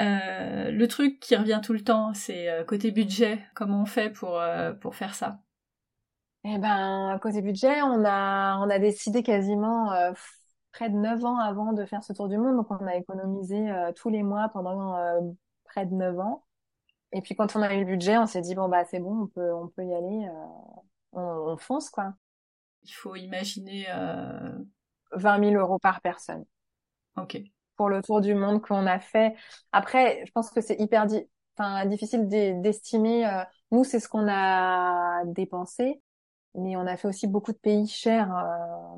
Euh, le truc qui revient tout le temps, c'est euh, côté budget. Comment on fait pour, euh, pour faire ça Eh ben, côté budget, on a, on a décidé quasiment près de 9 ans avant de faire ce tour du monde. Donc, on a économisé tous les mois pendant près de 9 ans. Et puis, quand on a eu le budget, on s'est dit, bon, bah, c'est bon, on peut, on peut y aller. on, on fonce, quoi. Il faut imaginer... euh, 20 000 euros par personne. Ok. Pour le tour du monde qu'on a fait. Après, je pense que c'est hyper di- difficile d'e- d'estimer. euh, nous, c'est ce qu'on a dépensé, mais on a fait aussi beaucoup de pays chers. euh,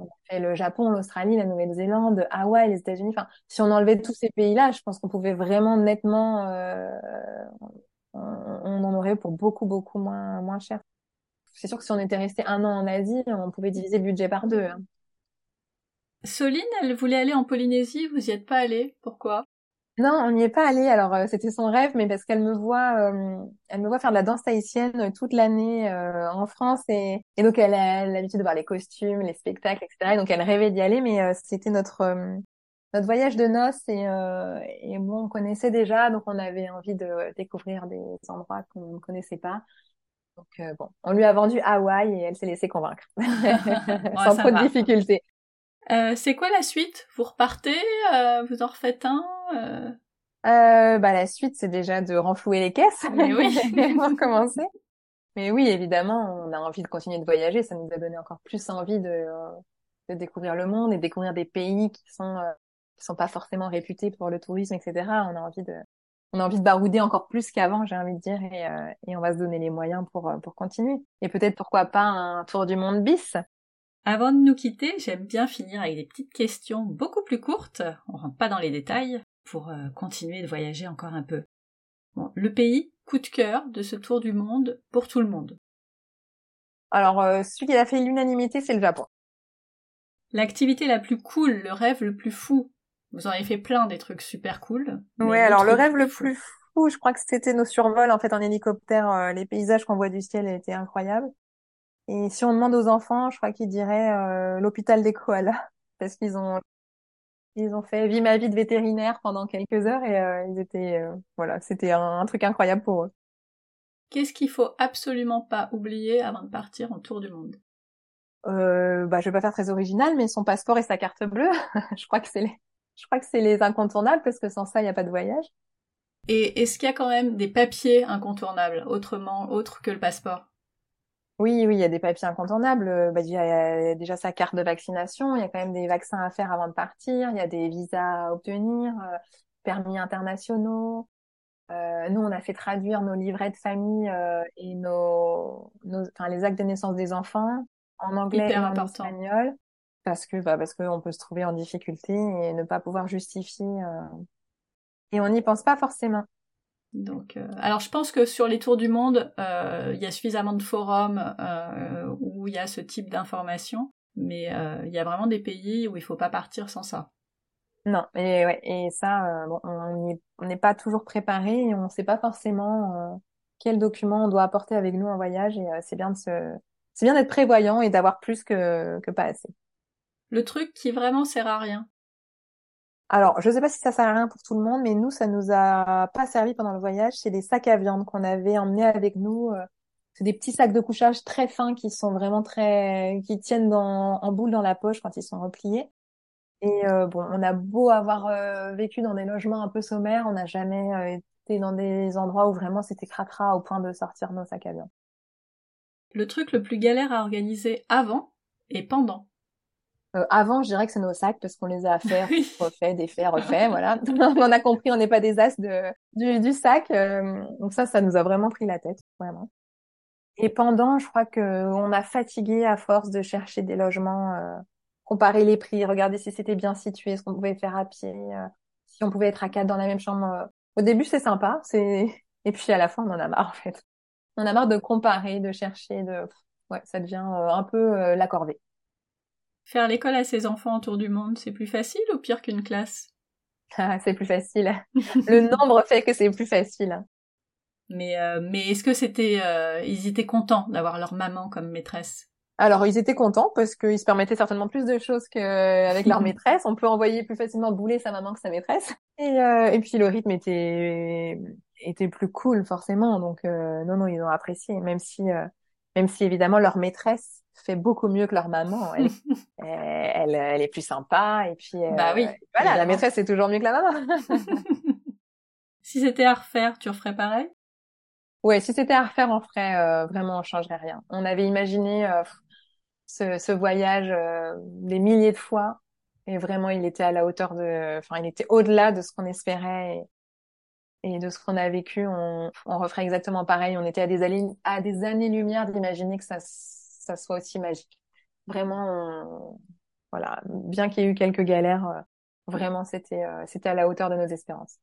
on a fait le Japon, l'Australie, la Nouvelle-Zélande, Hawaï, les États-Unis. Enfin, si on enlevait tous ces pays-là, je pense qu'on pouvait vraiment nettement, euh, on, on en aurait pour beaucoup, beaucoup moins, moins cher. C'est sûr que si on était resté un an en Asie, on pouvait diviser le budget par deux. hein. Soline, elle voulait aller en Polynésie, vous y êtes pas allé Pourquoi? Non, on n'y est pas allé. Alors euh, c'était son rêve, mais parce qu'elle me voit, euh, elle me voit faire de la danse tahitienne euh, toute l'année euh, en France et, et donc elle a l'habitude de voir les costumes, les spectacles, etc. Et donc elle rêvait d'y aller, mais c'était notre notre voyage de noces et et bon, on connaissait déjà, donc on avait envie de découvrir des endroits qu'on ne connaissait pas. Donc bon, on lui a vendu Hawaï et elle s'est laissée convaincre sans trop de difficultés. Euh, C'est quoi la suite? Vous repartez euh, Vous en refaites un euh, Euh, bah, la suite, c'est déjà de renflouer les caisses Mais oui. pour commencer. Mais oui, évidemment, on a envie de continuer de voyager. Ça nous a donné encore plus envie de, euh, de découvrir le monde et découvrir des pays qui sont qui sont pas forcément réputés pour le tourisme, etc. On a envie de on a envie de barouder encore plus qu'avant, j'ai envie de dire, et, euh, et on va se donner les moyens pour pour continuer. Et peut-être pourquoi pas un tour du monde bis? Avant de nous quitter, j'aime bien finir avec des petites questions beaucoup plus courtes. On rentre pas dans les détails pour euh, continuer de voyager encore un peu. Bon, le pays coup de cœur de ce tour du monde pour tout le monde. Alors, euh, celui qui a fait l'unanimité, c'est le Japon. L'activité la plus cool, le rêve le plus fou. Vous en avez fait plein des trucs super cool. Ouais, alors le rêve le plus fou, je crois que c'était nos survols en fait en hélicoptère, euh, les paysages qu'on voit du ciel étaient incroyables. Et si on demande aux enfants, je crois qu'ils diraient euh, l'hôpital des koalas parce qu'ils ont ils ont fait vie ma vie de vétérinaire pendant quelques heures et euh, ils étaient euh, voilà, c'était un, un truc incroyable pour eux. Qu'est-ce qu'il faut absolument pas oublier avant de partir en tour du monde? Euh, bah je vais pas faire très original, mais son passeport et sa carte bleue, je crois que c'est les je crois que c'est les incontournables parce que sans ça il y a pas de voyage. Et est-ce qu'il y a quand même des papiers incontournables, autrement, autres que le passeport? Oui, oui, il y a des papiers incontournables. Euh, Bah, il y a déjà sa carte de vaccination. Il y a quand même des vaccins à faire avant de partir. Il y a des visas à obtenir, euh, permis internationaux. Euh, nous, on a fait traduire nos livrets de famille euh, et nos, nos, enfin, les actes de naissance des enfants en anglais Hyper et en important. espagnol parce que, bah, parce qu'on peut se trouver en difficulté et ne pas pouvoir justifier. euh, Et on n'y pense pas forcément. Donc, euh, alors je pense que sur les tours du monde, euh, il y a suffisamment de forums euh, où il y a ce type d'informations, mais euh, il y a vraiment des pays où il faut pas partir sans ça. Non, et ouais, et ça, bon, on n'est pas toujours préparé et on ne sait pas forcément euh, quels documents on doit apporter avec nous en voyage et euh, c'est bien de se, c'est bien d'être prévoyant et d'avoir plus que que pas assez. Le truc qui vraiment sert à rien. Alors, je sais pas si ça sert à rien pour tout le monde, mais nous, ça nous a pas servi pendant le voyage. C'est des sacs à viande qu'on avait emmenés avec nous. euh, C'est des petits sacs de couchage très fins qui sont vraiment très, qui tiennent en boule dans la poche quand ils sont repliés. Et euh, bon, on a beau avoir euh, vécu dans des logements un peu sommaires, on n'a jamais été dans des endroits où vraiment c'était cracra au point de sortir nos sacs à viande. Le truc le plus galère à organiser avant et pendant. Euh, avant, je dirais que c'est nos sacs parce qu'on les a fait, refait, défait, refait, voilà. On a compris, on n'est pas des as de, du, du sac. euh, donc ça, ça nous a vraiment pris la tête, vraiment. Et pendant, je crois que on a fatigué à force de chercher des logements, euh, comparer les prix, regarder si c'était bien situé, ce qu'on pouvait faire à pied, euh, si on pouvait être à quatre dans la même chambre. Au début, c'est sympa, c'est et puis à la fin, on en a marre en fait. On en a marre de comparer, de chercher, de ouais, ça devient euh, un peu euh, la corvée. Faire l'école à ses enfants autour du monde, c'est plus facile ou pire qu'une classe? Ah, c'est plus facile. Le nombre fait que c'est plus facile. Mais, euh, mais est-ce que c'était, euh, ils étaient contents d'avoir leur maman comme maîtresse? Alors, ils étaient contents parce qu'ils se permettaient certainement plus de choses qu'avec leur maîtresse. On peut envoyer plus facilement bouler sa maman que sa maîtresse. Et, euh, et puis le rythme était était plus cool forcément. Donc euh, non, non, ils ont apprécié, même si euh, même si évidemment leur maîtresse fait beaucoup mieux que leur maman. Elle, elle, elle, est plus sympa et puis bah oui, voilà, la maîtresse est toujours mieux que la maman. si c'était à refaire, tu referais pareil? Ouais, si c'était à refaire, on ferait vraiment, on changerait rien. On avait imaginé ce, ce voyage euh, des milliers de fois et vraiment il était à la hauteur de enfin il était au-delà de ce qu'on espérait et, et, de ce qu'on a vécu on, on referait exactement pareil on était à des années à des années lumière d'imaginer que ça ça soit aussi magique. Vraiment voilà bien qu'il y ait eu quelques galères euh, vraiment c'était euh, c'était à la hauteur de nos espérances